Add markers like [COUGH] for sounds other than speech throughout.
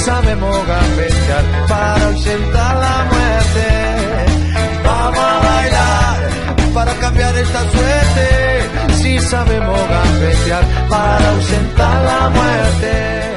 Sabemos gambetear para ausentar la muerte. Vamos a bailar para cambiar esta suerte. Si sabemos gambetear para ausentar la muerte.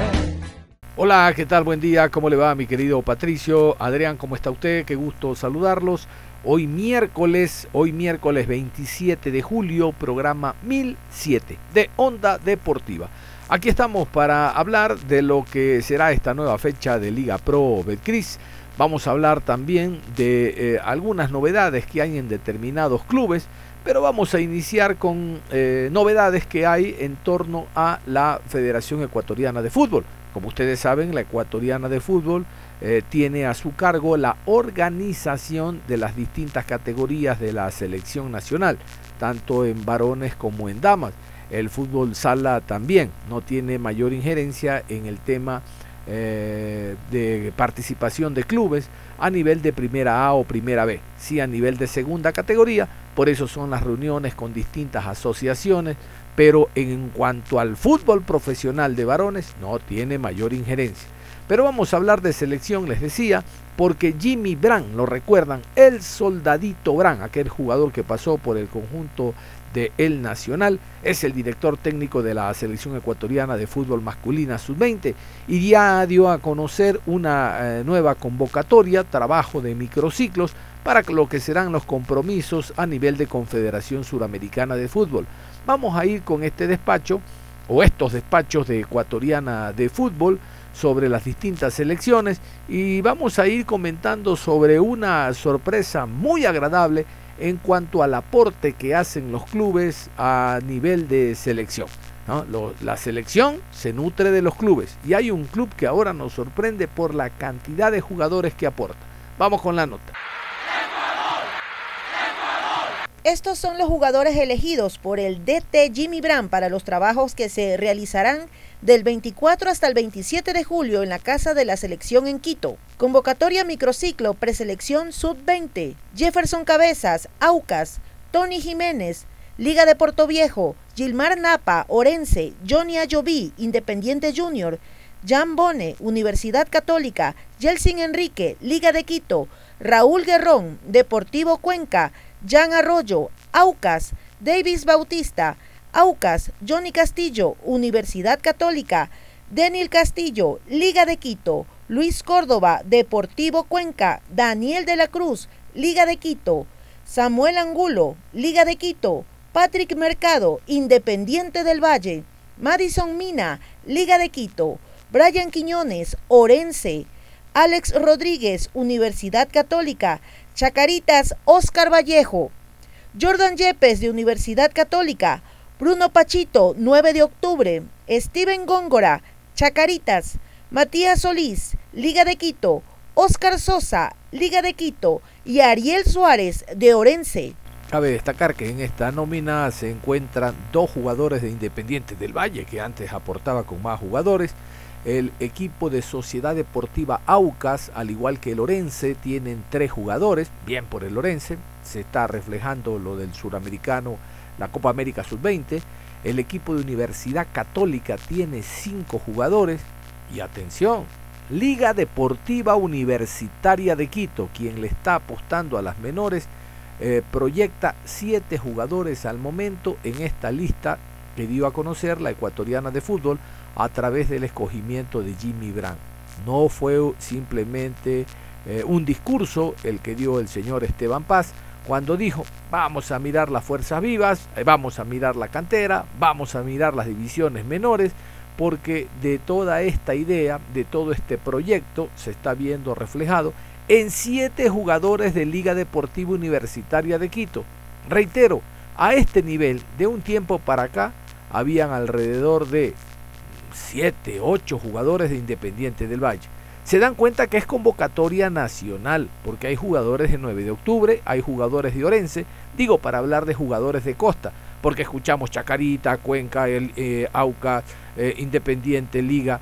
Hola, ¿qué tal? Buen día, ¿cómo le va mi querido Patricio? Adrián, ¿cómo está usted? Qué gusto saludarlos. Hoy miércoles, hoy miércoles 27 de julio, programa 1007 de Onda Deportiva. Aquí estamos para hablar de lo que será esta nueva fecha de Liga Pro Betcris. Vamos a hablar también de eh, algunas novedades que hay en determinados clubes, pero vamos a iniciar con eh, novedades que hay en torno a la Federación Ecuatoriana de Fútbol. Como ustedes saben, la Ecuatoriana de Fútbol eh, tiene a su cargo la organización de las distintas categorías de la selección nacional, tanto en varones como en damas. El fútbol sala también no tiene mayor injerencia en el tema eh, de participación de clubes a nivel de primera A o primera B, sí a nivel de segunda categoría, por eso son las reuniones con distintas asociaciones, pero en cuanto al fútbol profesional de varones no tiene mayor injerencia. Pero vamos a hablar de selección, les decía, porque Jimmy Brand, lo recuerdan, el soldadito Brand, aquel jugador que pasó por el conjunto de El Nacional, es el director técnico de la selección ecuatoriana de fútbol masculina sub-20 y ya dio a conocer una eh, nueva convocatoria, trabajo de microciclos para lo que serán los compromisos a nivel de Confederación Suramericana de Fútbol. Vamos a ir con este despacho o estos despachos de ecuatoriana de fútbol sobre las distintas selecciones y vamos a ir comentando sobre una sorpresa muy agradable en cuanto al aporte que hacen los clubes a nivel de selección. la selección se nutre de los clubes y hay un club que ahora nos sorprende por la cantidad de jugadores que aporta. Vamos con la nota. Estos son los jugadores elegidos por el DT Jimmy Brand para los trabajos que se realizarán del 24 hasta el 27 de julio en la Casa de la Selección en Quito. Convocatoria microciclo preselección sub-20. Jefferson Cabezas, Aucas, Tony Jiménez, Liga de Puerto Viejo, Gilmar Napa, Orense, Johnny Ayoví, Independiente Junior, Jan Bone, Universidad Católica, Yelsin Enrique, Liga de Quito, Raúl Guerrón, Deportivo Cuenca, Jan Arroyo, Aucas, Davis Bautista, Aucas, Johnny Castillo, Universidad Católica, Daniel Castillo, Liga de Quito, Luis Córdoba, Deportivo Cuenca, Daniel de la Cruz, Liga de Quito, Samuel Angulo, Liga de Quito, Patrick Mercado, Independiente del Valle, Madison Mina, Liga de Quito, Brian Quiñones, Orense, Alex Rodríguez, Universidad Católica, Chacaritas, Oscar Vallejo, Jordan Yepes de Universidad Católica, Bruno Pachito, 9 de octubre, Steven Góngora, Chacaritas, Matías Solís, Liga de Quito, Oscar Sosa, Liga de Quito. Y Ariel Suárez de Orense. Cabe destacar que en esta nómina se encuentran dos jugadores de Independiente del Valle, que antes aportaba con más jugadores, el equipo de Sociedad Deportiva Aucas, al igual que el Orense, tienen tres jugadores. Bien por el Orense, se está reflejando lo del suramericano, la Copa América Sub-20. El equipo de Universidad Católica tiene cinco jugadores. Y atención, Liga Deportiva Universitaria de Quito, quien le está apostando a las menores, eh, proyecta siete jugadores al momento en esta lista que dio a conocer la ecuatoriana de fútbol a través del escogimiento de Jimmy Brand. No fue simplemente eh, un discurso el que dio el señor Esteban Paz cuando dijo vamos a mirar las fuerzas vivas, eh, vamos a mirar la cantera, vamos a mirar las divisiones menores, porque de toda esta idea, de todo este proyecto, se está viendo reflejado en siete jugadores de Liga Deportiva Universitaria de Quito. Reitero, a este nivel, de un tiempo para acá, habían alrededor de 7, 8 jugadores de Independiente del Valle. Se dan cuenta que es convocatoria nacional, porque hay jugadores de 9 de octubre, hay jugadores de Orense, digo para hablar de jugadores de costa, porque escuchamos Chacarita, Cuenca, el, eh, Auca, eh, Independiente, Liga,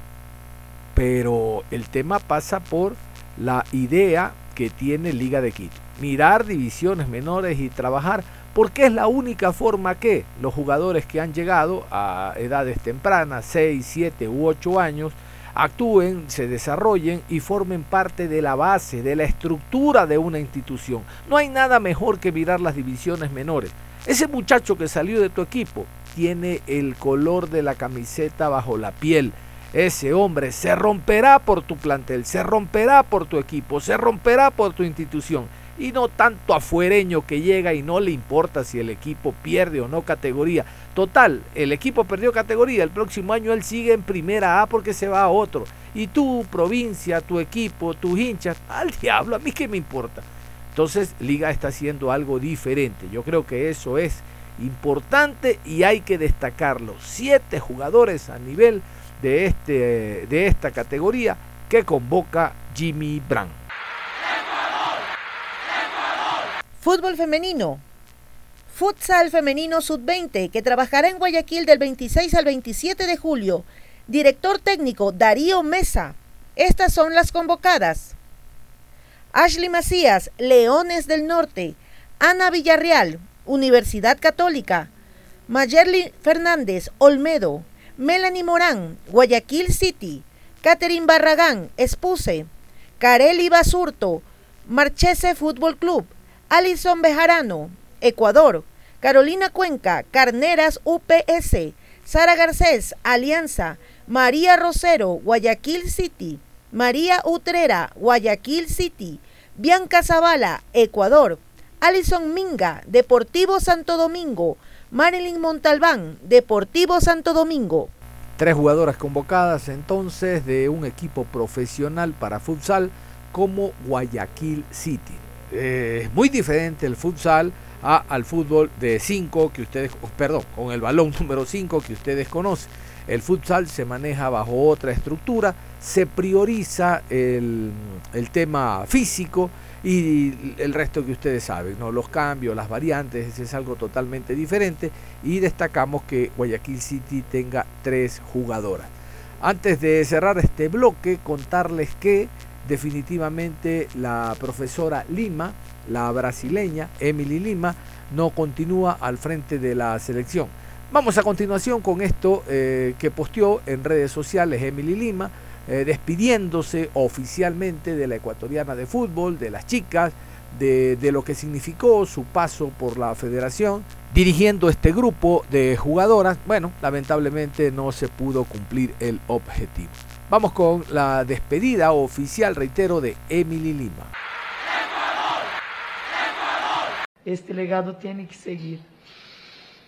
pero el tema pasa por la idea que tiene Liga de Quito. Mirar divisiones menores y trabajar porque es la única forma que los jugadores que han llegado a edades tempranas, 6, 7 u 8 años, actúen, se desarrollen y formen parte de la base, de la estructura de una institución. No hay nada mejor que mirar las divisiones menores. Ese muchacho que salió de tu equipo tiene el color de la camiseta bajo la piel. Ese hombre se romperá por tu plantel, se romperá por tu equipo, se romperá por tu institución y no tanto afuereño que llega y no le importa si el equipo pierde o no categoría. Total, el equipo perdió categoría, el próximo año él sigue en primera A porque se va a otro. Y tu provincia, tu equipo, tus hinchas, al [LAUGHS] diablo, a mí qué me importa. Entonces, Liga está haciendo algo diferente. Yo creo que eso es importante y hay que destacarlo. Siete jugadores a nivel de, este, de esta categoría que convoca Jimmy Brown. Fútbol femenino. Futsal femenino sub-20 que trabajará en Guayaquil del 26 al 27 de julio. Director técnico Darío Mesa. Estas son las convocadas. Ashley Macías, Leones del Norte. Ana Villarreal, Universidad Católica. Mayerly Fernández, Olmedo. Melanie Morán, Guayaquil City. Catherine Barragán, Espuse. Carely Basurto, Marchese Fútbol Club. Alison Bejarano, Ecuador. Carolina Cuenca, Carneras UPS. Sara Garcés, Alianza. María Rosero, Guayaquil City. María Utrera, Guayaquil City. Bianca Zavala, Ecuador. Alison Minga, Deportivo Santo Domingo. Marilyn Montalbán, Deportivo Santo Domingo. Tres jugadoras convocadas entonces de un equipo profesional para futsal como Guayaquil City. Eh, es muy diferente el futsal a, al fútbol de 5 que ustedes, perdón, con el balón [LAUGHS] número 5 que ustedes conocen. El futsal se maneja bajo otra estructura, se prioriza el, el tema físico y el resto que ustedes saben, ¿no? los cambios, las variantes, es algo totalmente diferente y destacamos que Guayaquil City tenga tres jugadoras. Antes de cerrar este bloque, contarles que definitivamente la profesora Lima, la brasileña Emily Lima, no continúa al frente de la selección. Vamos a continuación con esto eh, que posteó en redes sociales Emily Lima, eh, despidiéndose oficialmente de la ecuatoriana de fútbol, de las chicas, de, de lo que significó su paso por la federación, dirigiendo este grupo de jugadoras. Bueno, lamentablemente no se pudo cumplir el objetivo. Vamos con la despedida oficial, reitero, de Emily Lima. Este legado tiene que seguir.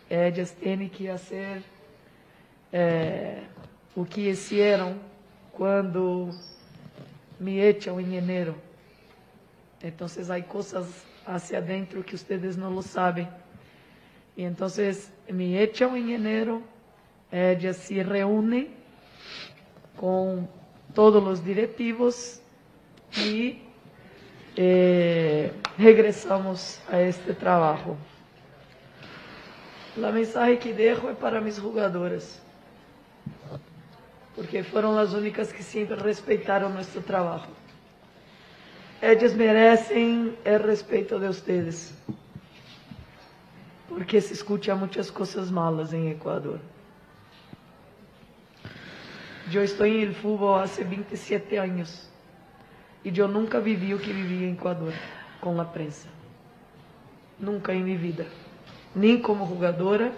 Ellas tienen que hacer eh, o que hicieron cuando me echan en enero. Entonces hay cosas hacia adentro que ustedes no lo saben. Y entonces me echan en enero, ellas se reúnen com todos os diretivos e eh, regressamos a este trabalho. A mensagem que deixo é para minhas jogadoras, porque foram as únicas que sempre respeitaram nosso trabalho. Elas merecem o respeito de vocês, porque se escuta muitas coisas malas em Equador. Eu estou em el fútbol há 27 anos e eu nunca vivi o que vivi em Equador com a prensa. Nunca em minha vida. Nem como jogadora.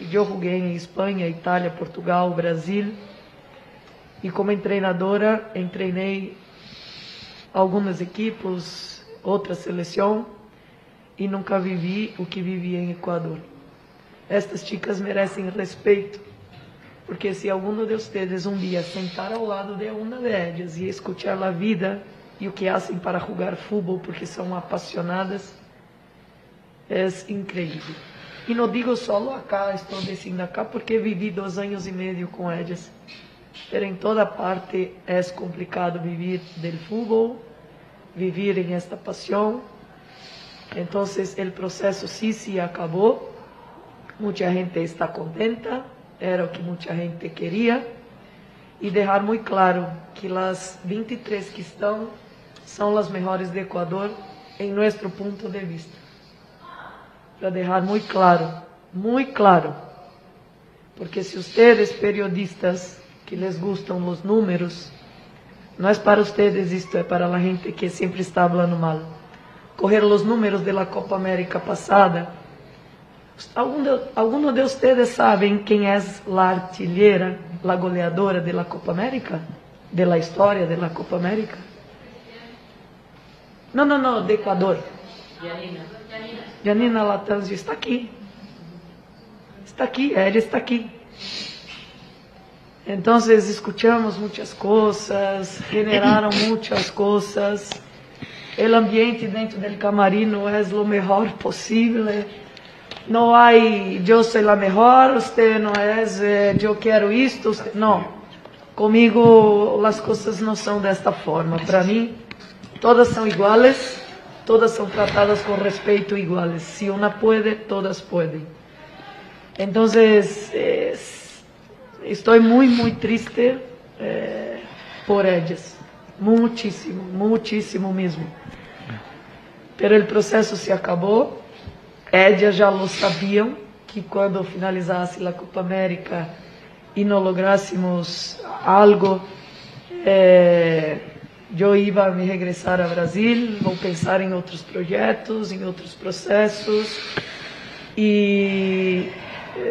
E eu joguei em Espanha, Itália, Portugal, Brasil. E como treinadora, treinei algumas equipes, outra seleção. E nunca vivi o que vivi em Equador. Estas chicas merecem respeito porque se alguno de vocês um dia sentar ao lado de uma de ellas e escuchar a vida e o que fazem para jogar futebol, porque são apaixonadas, é incrível. E não digo só acá, estou dizendo acá, porque vivi dois anos e meio com elas. Mas em toda parte é complicado viver do futebol, viver em esta paixão. Então, o processo sim se acabou. Muita gente está contenta, era o que muita gente queria. E deixar muito claro que as 23 que estão são as melhores do Equador, em nosso ponto de vista. Para deixar muito claro, muito claro. Porque se vocês, periodistas, que les gustam os números, não é para vocês isto, é para a gente que sempre está falando mal. Correr os números da Copa América passada, algum de, vocês sabem quem é a artilheira, a goleadora da Copa América? Da história da Copa América? Não, não, não, de Equador. Janina. Janina Latanzio está aqui. Está aqui, ela está aqui. Então, escutamos muitas coisas, generaram [COUGHS] muitas coisas. O ambiente dentro do camarim não é o melhor possível. Não há, eu sou a melhor, você não é, eu quero isto. Não. Comigo, as coisas não são desta forma. Para mim, todas são iguais, todas são tratadas com respeito iguais. Se uma pode, todas podem. Então, eh, estou muito, muito triste eh, por elas. Muitíssimo, muitíssimo mesmo. Pero o processo se acabou. Elas já lo sabiam que quando finalizasse a Copa América e não lográssemos algo, eh, eu ia me regressar a Brasil, vou pensar em outros projetos, em outros processos e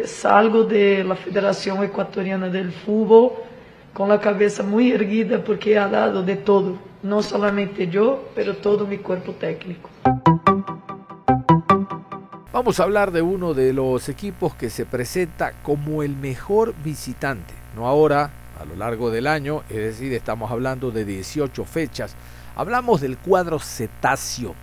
salgo de la Federação Equatoriana del Fútbol com a cabeça muito erguida porque ha dado de todo, não somente eu, pero todo mi cuerpo técnico. Vamos a hablar de uno de los equipos que se presenta como el mejor visitante, no ahora, a lo largo del año, es decir, estamos hablando de 18 fechas. Hablamos del cuadro cetáceo.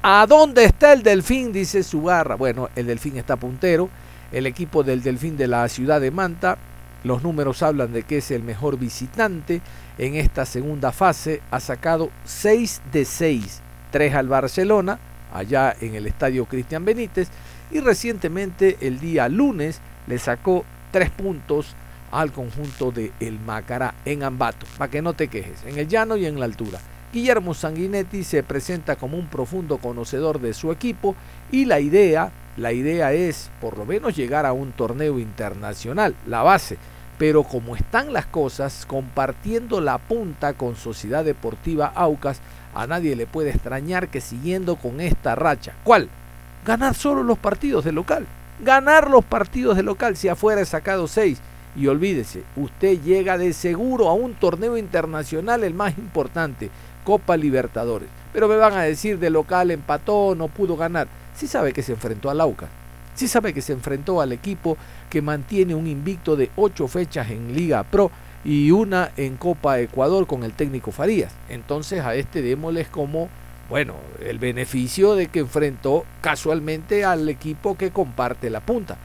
¿A dónde está el delfín? Dice Sugarra. Bueno, el delfín está puntero. El equipo del delfín de la ciudad de Manta, los números hablan de que es el mejor visitante en esta segunda fase. Ha sacado 6 de 6, 3 al Barcelona, allá en el estadio Cristian Benítez. Y recientemente, el día lunes, le sacó 3 puntos al conjunto de El Macará en Ambato, para que no te quejes, en el llano y en la altura. Guillermo Sanguinetti se presenta como un profundo conocedor de su equipo y la idea, la idea es por lo menos llegar a un torneo internacional, la base. Pero como están las cosas, compartiendo la punta con Sociedad Deportiva Aucas, a nadie le puede extrañar que siguiendo con esta racha, ¿cuál? Ganar solo los partidos de local. Ganar los partidos de local si afuera he sacado seis y olvídese, usted llega de seguro a un torneo internacional, el más importante, Copa Libertadores. Pero me van a decir, de local empató, no pudo ganar. Sí sabe que se enfrentó al Aucas. Sí sabe que se enfrentó al equipo que mantiene un invicto de ocho fechas en Liga Pro y una en Copa Ecuador con el técnico Farías. Entonces a este démosles como, bueno, el beneficio de que enfrentó casualmente al equipo que comparte la punta.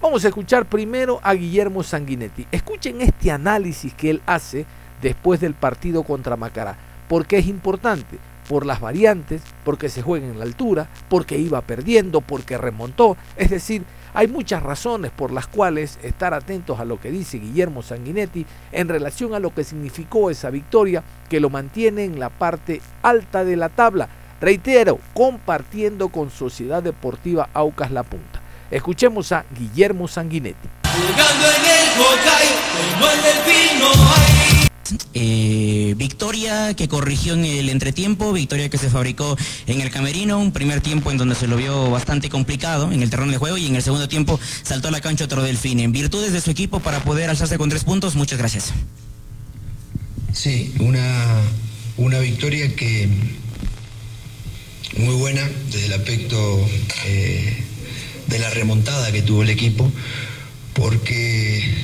Vamos a escuchar primero a Guillermo Sanguinetti. Escuchen este análisis que él hace después del partido contra Macará. porque es importante? Por las variantes, porque se juega en la altura, porque iba perdiendo, porque remontó. Es decir, hay muchas razones por las cuales estar atentos a lo que dice Guillermo Sanguinetti en relación a lo que significó esa victoria que lo mantiene en la parte alta de la tabla. Reitero, compartiendo con Sociedad Deportiva Aucas La Punta. Escuchemos a Guillermo Sanguinetti. Eh, victoria que corrigió en el entretiempo, victoria que se fabricó en el camerino, un primer tiempo en donde se lo vio bastante complicado en el terreno de juego y en el segundo tiempo saltó a la cancha otro delfín. En virtudes de su equipo para poder alzarse con tres puntos, muchas gracias. Sí, una, una victoria que muy buena desde el aspecto eh, de la remontada que tuvo el equipo, porque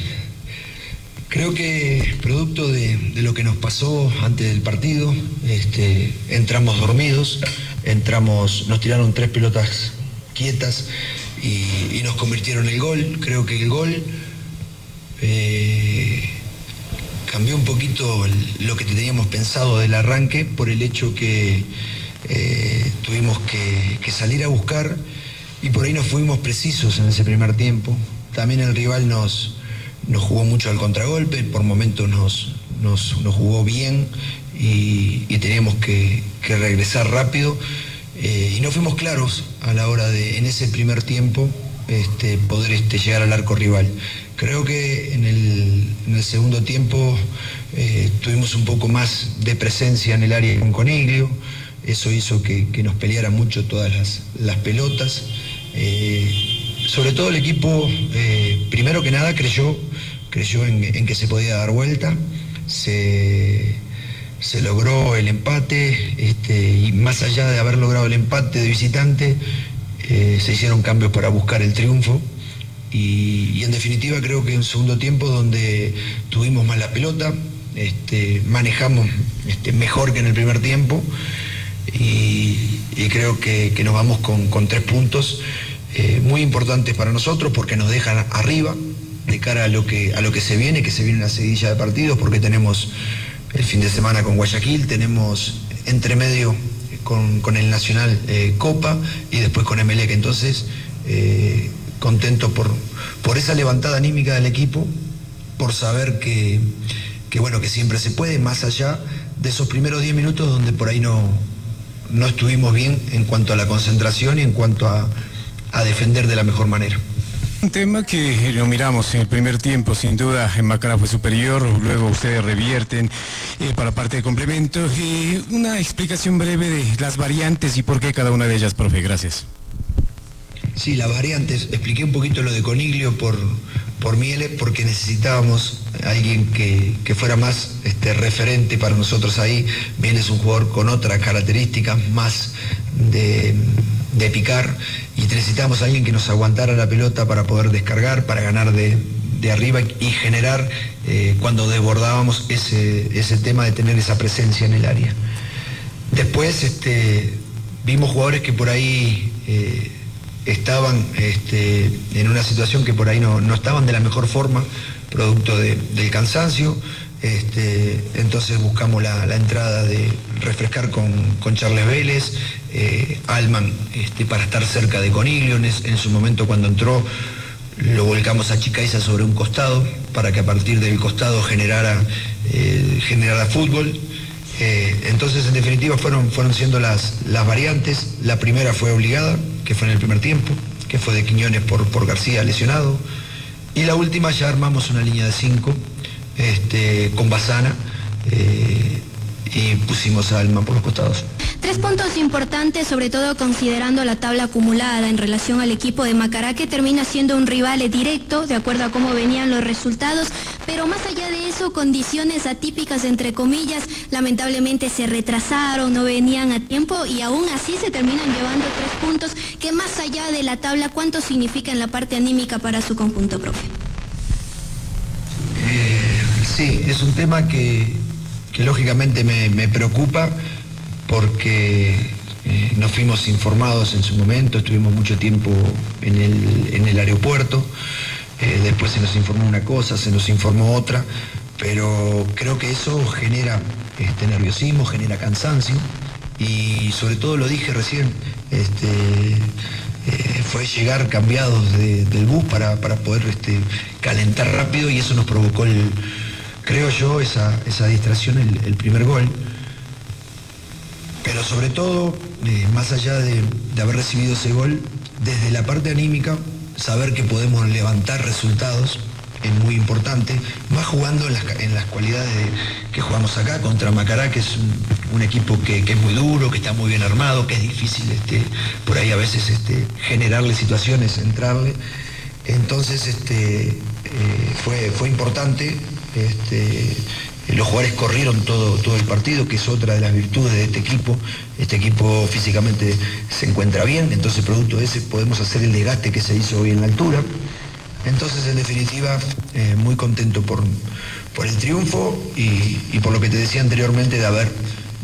Creo que producto de, lo que nos pasó antes del partido, este, entramos dormidos, entramos, nos tiraron tres pelotas quietas y, nos convirtieron el gol. Creo que el gol eh, cambió un poquito lo que teníamos pensado del arranque por el hecho que eh, tuvimos que, salir a buscar y por ahí nos fuimos precisos en ese primer tiempo. También el rival nos, nos jugó mucho al contragolpe, por momentos nos, nos, jugó bien y, teníamos que, regresar rápido. Eh, y no fuimos claros a la hora de, en ese primer tiempo, este, poder este, llegar al arco rival. Creo que en el, segundo tiempo eh, tuvimos un poco más de presencia en el área con Coniglio, eso hizo que, nos peleara mucho todas las, pelotas. Eh, sobre todo el equipo, eh, primero que nada, creyó, creyó en, que se podía dar vuelta, se, logró el empate este, y más allá de haber logrado el empate de visitante, eh, se hicieron cambios para buscar el triunfo. Y, en definitiva creo que en segundo tiempo donde tuvimos más la pelota, este, manejamos este, mejor que en el primer tiempo y, creo que, nos vamos con tres puntos. Eh, muy importantes para nosotros porque nos dejan arriba de cara a lo que, a lo que se viene, que se viene una seguidilla de partidos, porque tenemos el fin de semana con Guayaquil, tenemos entre medio con, el Nacional eh, Copa y después con Emelec. Entonces, eh, contento por, por esa levantada anímica del equipo, por saber que, bueno, que siempre se puede, más allá de esos primeros 10 minutos donde por ahí no, no estuvimos bien en cuanto a la concentración y en cuanto a a defender de la mejor manera. Un tema que lo miramos en el primer tiempo, sin duda, en Macará fue superior, luego ustedes revierten eh, para parte de complemento. y una explicación breve de las variantes y por qué cada una de ellas, profe, gracias. Sí, las variantes, expliqué un poquito lo de Coniglio por, por Miele, porque necesitábamos alguien que, fuera más este, referente para nosotros ahí. Miele es un jugador con otras características, más de de picar y necesitamos a alguien que nos aguantara la pelota para poder descargar, para ganar de, arriba y generar eh, cuando desbordábamos ese, ese, tema de tener esa presencia en el área. Después este, vimos jugadores que por ahí eh, estaban este, en una situación que por ahí no, estaban de la mejor forma, producto del cansancio. Este, entonces buscamos la, entrada de refrescar con, Charles Vélez, eh, Alman este, para estar cerca de Coniglio. En, su momento cuando entró lo volcamos a Chicaiza sobre un costado para que a partir del costado generara, eh, fútbol. Eh, entonces en definitiva fueron, fueron siendo las, las variantes. La primera fue obligada, que fue en el primer tiempo, que fue de Quiñones por, por García lesionado. Y la última ya armamos una línea de cinco este, con Basana y pusimos Alma por los costados. Tres puntos importantes, sobre todo considerando la tabla acumulada en relación al equipo de Macará, que termina siendo un rival directo, de acuerdo a cómo venían los resultados, pero más allá de eso, condiciones atípicas, entre comillas, lamentablemente se retrasaron, no venían a tiempo y aún así se terminan llevando tres puntos, que más allá de la tabla, ¿cuánto significa en la parte anímica para su conjunto propio? Sí, es un tema que, lógicamente me, preocupa porque eh, nos fuimos informados en su momento, estuvimos mucho tiempo en el, aeropuerto, eh, después se nos informó una cosa, se nos informó otra, pero creo que eso genera este, nerviosismo, genera cansancio y sobre todo lo dije recién, este, eh, fue llegar cambiados del bus para, poder este, calentar rápido y eso nos provocó el creo yo, esa, distracción, el, primer gol. Pero sobre todo, eh, más allá de, haber recibido ese gol, desde la parte anímica, saber que podemos levantar resultados es muy importante, más jugando en las, cualidades que jugamos acá contra Macará, que es un, equipo que, es muy duro, que está muy bien armado, que es difícil este, por ahí a veces este, generarle situaciones, entrarle. Entonces este, eh, fue, fue importante este, los jugadores corrieron todo, todo el partido, que es otra de las virtudes de este equipo. Este equipo físicamente se encuentra bien, entonces producto de ese podemos hacer el desgaste que se hizo hoy en la altura. Entonces, en definitiva, eh, muy contento por, por el triunfo y, y por lo que te decía anteriormente de haber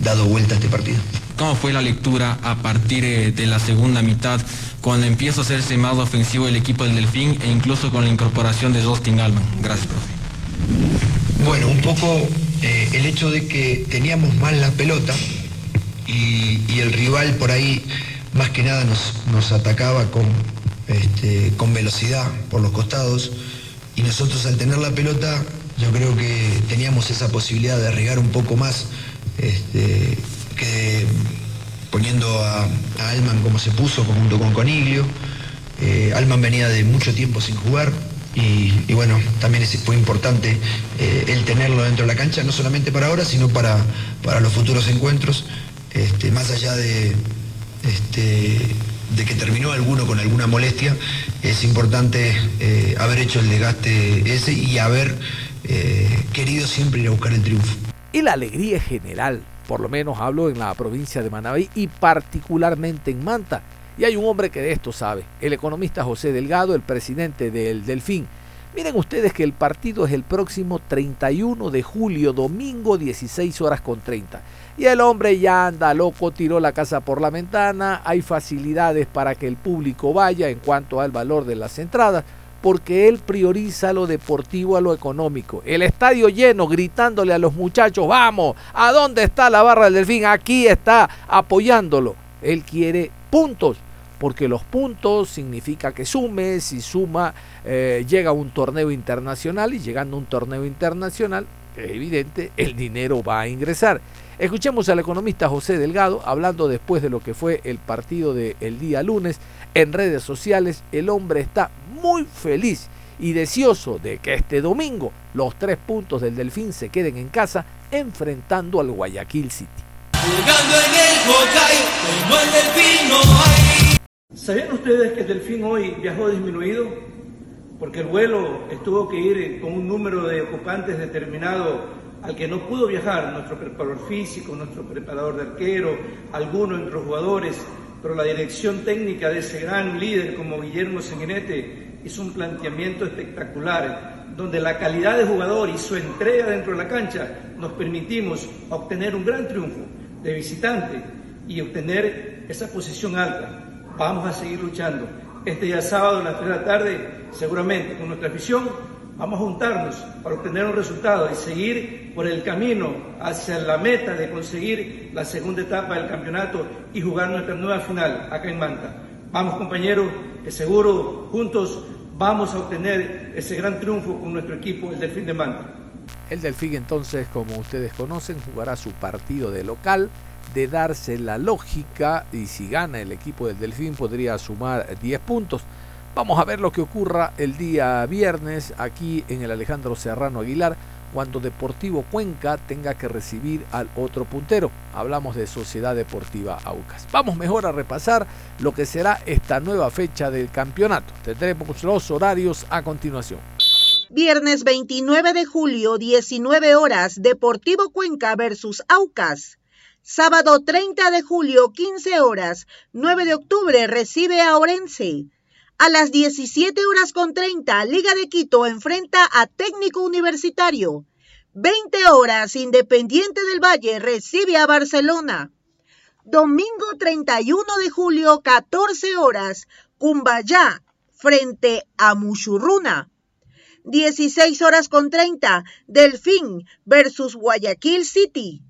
dado vuelta a este partido. ¿Cómo fue la lectura a partir eh, de la segunda mitad, cuando empieza a hacerse más ofensivo el equipo del Delfín e incluso con la incorporación de Justin Alman? Gracias, profe. Bueno, un poco eh, el hecho de que teníamos mal la pelota y, el rival por ahí más que nada nos, atacaba con, este, con velocidad por los costados y nosotros al tener la pelota yo creo que teníamos esa posibilidad de regar un poco más este, que poniendo a, a, Alman como se puso junto con Coniglio. Eh, Alman venía de mucho tiempo sin jugar y, bueno, también es, fue importante eh, el tenerlo dentro de la cancha, no solamente para ahora, sino para, para los futuros encuentros, este, más allá de, este, de que terminó alguno con alguna molestia, es importante eh, haber hecho el desgaste ese y haber eh, querido siempre ir a buscar el triunfo. Y la alegría general, por lo menos hablo en la provincia de Manabí y particularmente en Manta. Y hay un hombre que de esto sabe, el economista José Delgado, el presidente del Delfín. Miren ustedes que el partido es el próximo 31 de julio, domingo 16 horas con 30. Y el hombre ya anda loco, tiró la casa por la ventana, hay facilidades para que el público vaya en cuanto al valor de las entradas, porque él prioriza lo deportivo a lo económico. El estadio lleno, gritándole a los muchachos, vamos, ¿a dónde está la barra del delfín? Aquí está, apoyándolo. Él quiere puntos, porque los puntos significa que sume, si suma, eh, llega a un torneo internacional y llegando a un torneo internacional, es evidente, el dinero va a ingresar. Escuchemos al economista José Delgado hablando después de lo que fue el partido del día lunes en redes sociales. El hombre está muy feliz y deseoso de que este domingo los tres puntos del Delfín se queden en casa enfrentando al Guayaquil City. Jugando en el Jocay, como el Delfín no hay. ¿Sabían ustedes que el Delfín hoy viajó disminuido? Porque el vuelo tuvo que ir con un número de ocupantes determinado al que no pudo viajar, nuestro preparador físico, nuestro preparador de arquero, algunos de nuestros jugadores, pero la dirección técnica de ese gran líder como Guillermo Sanguinete hizo un planteamiento espectacular, donde la calidad de jugador y su entrega dentro de la cancha nos permitimos obtener un gran triunfo de visitante y obtener esa posición alta. Vamos a seguir luchando. Este día sábado a las 3 de la tarde, seguramente con nuestra afición, vamos a juntarnos para obtener un resultado y seguir por el camino hacia la meta de conseguir la segunda etapa del campeonato y jugar nuestra nueva final acá en Manta. Vamos compañeros, que seguro juntos vamos a obtener ese gran triunfo con nuestro equipo, el Delfín de Manta. El Delfín entonces, como ustedes conocen, jugará su partido de local de darse la lógica y si gana el equipo del Delfín podría sumar 10 puntos. Vamos a ver lo que ocurra el día viernes aquí en el Alejandro Serrano Aguilar cuando Deportivo Cuenca tenga que recibir al otro puntero. Hablamos de Sociedad Deportiva Aucas. Vamos mejor a repasar lo que será esta nueva fecha del campeonato. Tendremos los horarios a continuación. Viernes 29 de julio, 19 horas, Deportivo Cuenca versus Aucas. Sábado 30 de julio, 15 horas, 9 de octubre, recibe a Orense. A las 17 horas con 30, Liga de Quito enfrenta a Técnico Universitario. 20 horas, Independiente del Valle recibe a Barcelona. Domingo 31 de julio, 14 horas, Cumbayá frente a Muchurruna. 16 horas con 30, Delfín versus Guayaquil City.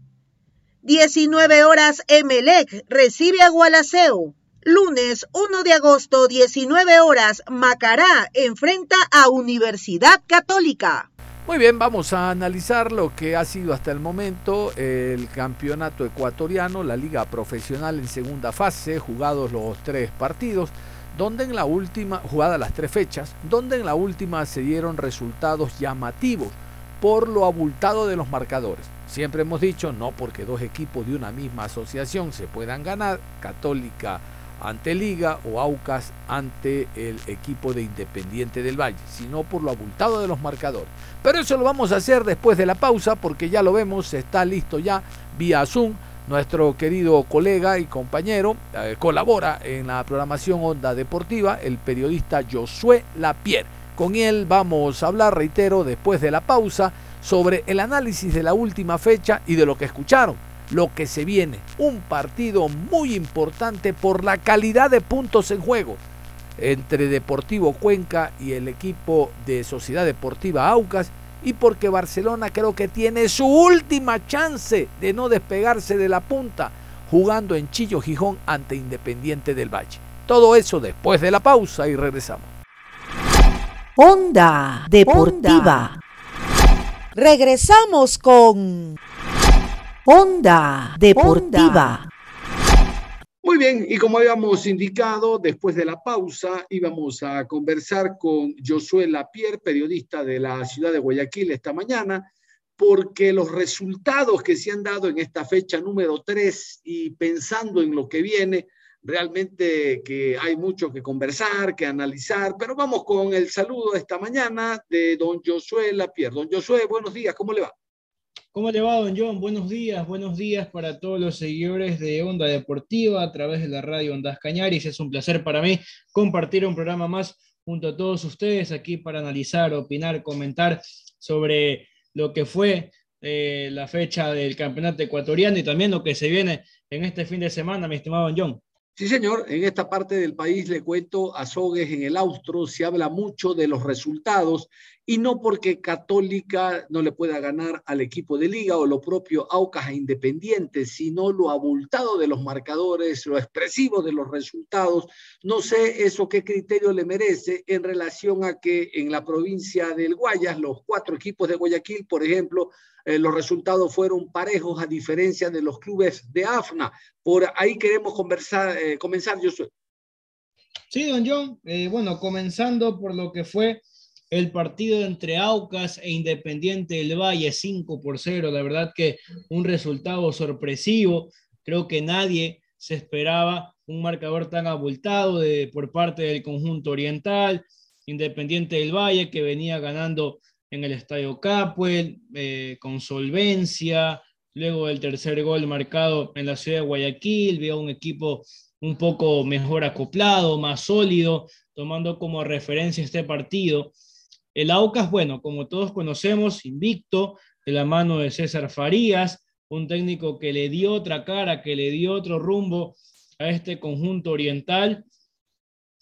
19 horas, Emelec recibe a Gualaceo. Lunes 1 de agosto, 19 horas, Macará enfrenta a Universidad Católica. Muy bien, vamos a analizar lo que ha sido hasta el momento el campeonato ecuatoriano, la liga profesional en segunda fase, jugados los tres partidos, donde en la última, jugadas las tres fechas, donde en la última se dieron resultados llamativos por lo abultado de los marcadores. Siempre hemos dicho, no porque dos equipos de una misma asociación se puedan ganar, Católica ante Liga o Aucas ante el equipo de Independiente del Valle, sino por lo abultado de los marcadores. Pero eso lo vamos a hacer después de la pausa porque ya lo vemos, está listo ya vía Zoom. Nuestro querido colega y compañero eh, colabora en la programación Onda Deportiva, el periodista Josué Lapierre. Con él vamos a hablar, reitero, después de la pausa, sobre el análisis de la última fecha y de lo que escucharon, lo que se viene. Un partido muy importante por la calidad de puntos en juego entre Deportivo Cuenca y el equipo de Sociedad Deportiva Aucas y porque Barcelona creo que tiene su última chance de no despegarse de la punta jugando en Chillo Gijón ante Independiente del Valle. Todo eso después de la pausa y regresamos. Onda Deportiva. Regresamos con Onda Deportiva. Muy bien, y como habíamos indicado, después de la pausa íbamos a conversar con Josué Lapierre, periodista de la ciudad de Guayaquil esta mañana, porque los resultados que se han dado en esta fecha número 3 y pensando en lo que viene, realmente que hay mucho que conversar, que analizar, pero vamos con el saludo esta mañana de don Josué Lapierre. Don Josué, buenos días, ¿cómo le va? ¿Cómo le va, don John? Buenos días, buenos días para todos los seguidores de Onda Deportiva a través de la radio Ondas Cañaris. Es un placer para mí compartir un programa más junto a todos ustedes aquí para analizar, opinar, comentar sobre lo que fue eh, la fecha del campeonato ecuatoriano y también lo que se viene en este fin de semana, mi estimado don John. Sí, señor. En esta parte del país, le cuento, a Sogues en el Austro se habla mucho de los resultados y no porque Católica no le pueda ganar al equipo de liga o lo propio Aucas e Independiente, sino lo abultado de los marcadores, lo expresivo de los resultados. No sé eso qué criterio le merece en relación a que en la provincia del Guayas, los cuatro equipos de Guayaquil, por ejemplo, eh, los resultados fueron parejos a diferencia de los clubes de AFNA. Por ahí queremos conversar, eh, comenzar, yo soy. Sí, don John. Eh, bueno, comenzando por lo que fue el partido entre Aucas e Independiente del Valle, 5 por 0. La verdad que un resultado sorpresivo. Creo que nadie se esperaba un marcador tan abultado de, por parte del conjunto oriental. Independiente del Valle que venía ganando en el Estadio Capuel, eh, con solvencia, luego el tercer gol marcado en la ciudad de Guayaquil, vio un equipo un poco mejor acoplado, más sólido, tomando como referencia este partido. El Aucas, bueno, como todos conocemos, invicto, de la mano de César Farías, un técnico que le dio otra cara, que le dio otro rumbo a este conjunto oriental,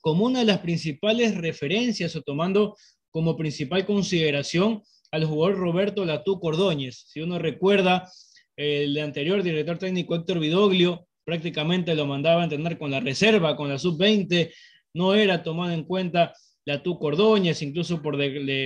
como una de las principales referencias o tomando como principal consideración al jugador Roberto Latú Cordóñez. Si uno recuerda, el anterior director técnico Héctor Vidoglio prácticamente lo mandaba a entrenar con la reserva, con la sub-20, no era tomado en cuenta Latú Cordóñez, incluso por,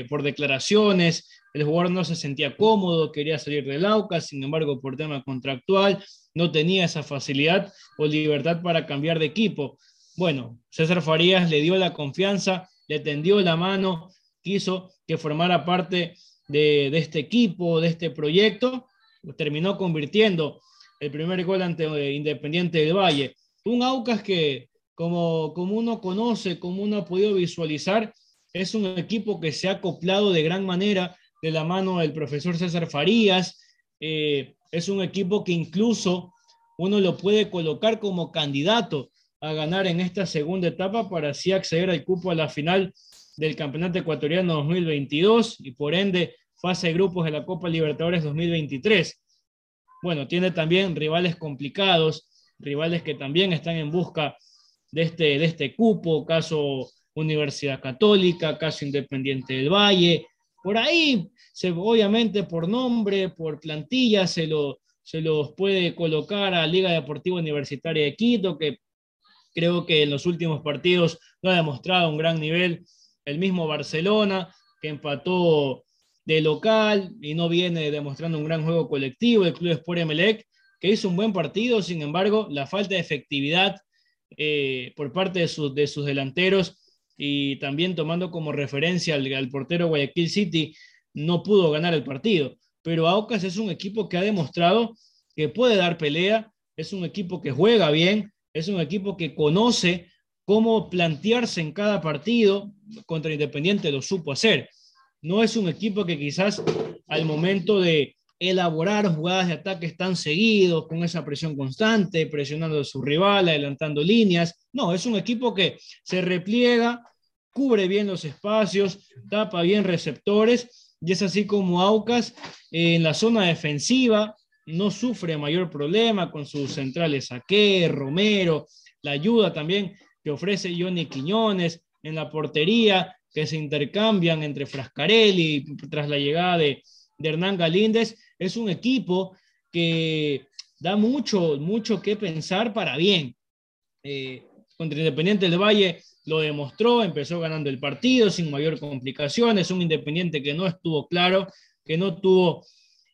por declaraciones, el jugador no se sentía cómodo, quería salir del AUCA, sin embargo, por tema contractual, no tenía esa facilidad o libertad para cambiar de equipo. Bueno, César Farías le dio la confianza, le tendió la mano, quiso que formara parte de, este equipo, de este proyecto, terminó convirtiendo el primer gol ante Independiente del Valle. Un Aucas que, como, como uno conoce, como uno ha podido visualizar, es un equipo que se ha acoplado de gran manera de la mano del profesor César Farías. Eh, es un equipo que incluso uno lo puede colocar como candidato a ganar en esta segunda etapa para así acceder al cupo a la final del Campeonato Ecuatoriano 2022 y por ende fase de grupos de la Copa Libertadores 2023. Bueno, tiene también rivales complicados, rivales que también están en busca de este, de este cupo, caso Universidad Católica, caso Independiente del Valle. Por ahí, se, obviamente por nombre, por plantilla, se, lo, se los puede colocar a Liga Deportiva Universitaria de Quito, que creo que en los últimos partidos no ha demostrado un gran nivel el mismo Barcelona, que empató de local y no viene demostrando un gran juego colectivo, el Club Sport Emelec, que hizo un buen partido, sin embargo, la falta de efectividad eh, por parte de, de, sus delanteros y también tomando como referencia al, al, portero Guayaquil City, no pudo ganar el partido. Pero Aucas es un equipo que ha demostrado que puede dar pelea, es un equipo que juega bien, es un equipo que conoce cómo plantearse en cada partido contra Independiente lo supo hacer. No es un equipo que quizás al momento de elaborar jugadas de ataque están seguidos, con esa presión constante, presionando a su rival, adelantando líneas. No, es un equipo que se repliega, cubre bien los espacios, tapa bien receptores, y es así como Aucas eh, en la zona defensiva no sufre mayor problema con sus centrales Saque, Romero, la ayuda también que ofrece Johnny Quiñones en la portería, que se intercambian entre Frascarelli tras la llegada de, Hernán Galíndez. Es un equipo que da mucho, mucho que pensar para bien. Eh, contra Independiente del Valle lo demostró, empezó ganando el partido sin mayor complicación. Es un Independiente que no estuvo claro, que no tuvo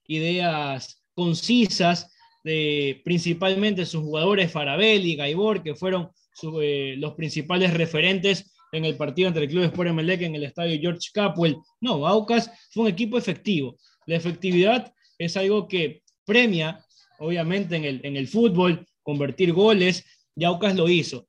ideas concisas, de, principalmente sus jugadores Farabel y Gaibor, que fueron eh, los principales referentes en el partido entre el Club Sport Emelec en el estadio George Capwell. No, Aucas fue un equipo efectivo. La efectividad es algo que premia, obviamente, en el, en el fútbol, convertir goles, y Aucas lo hizo.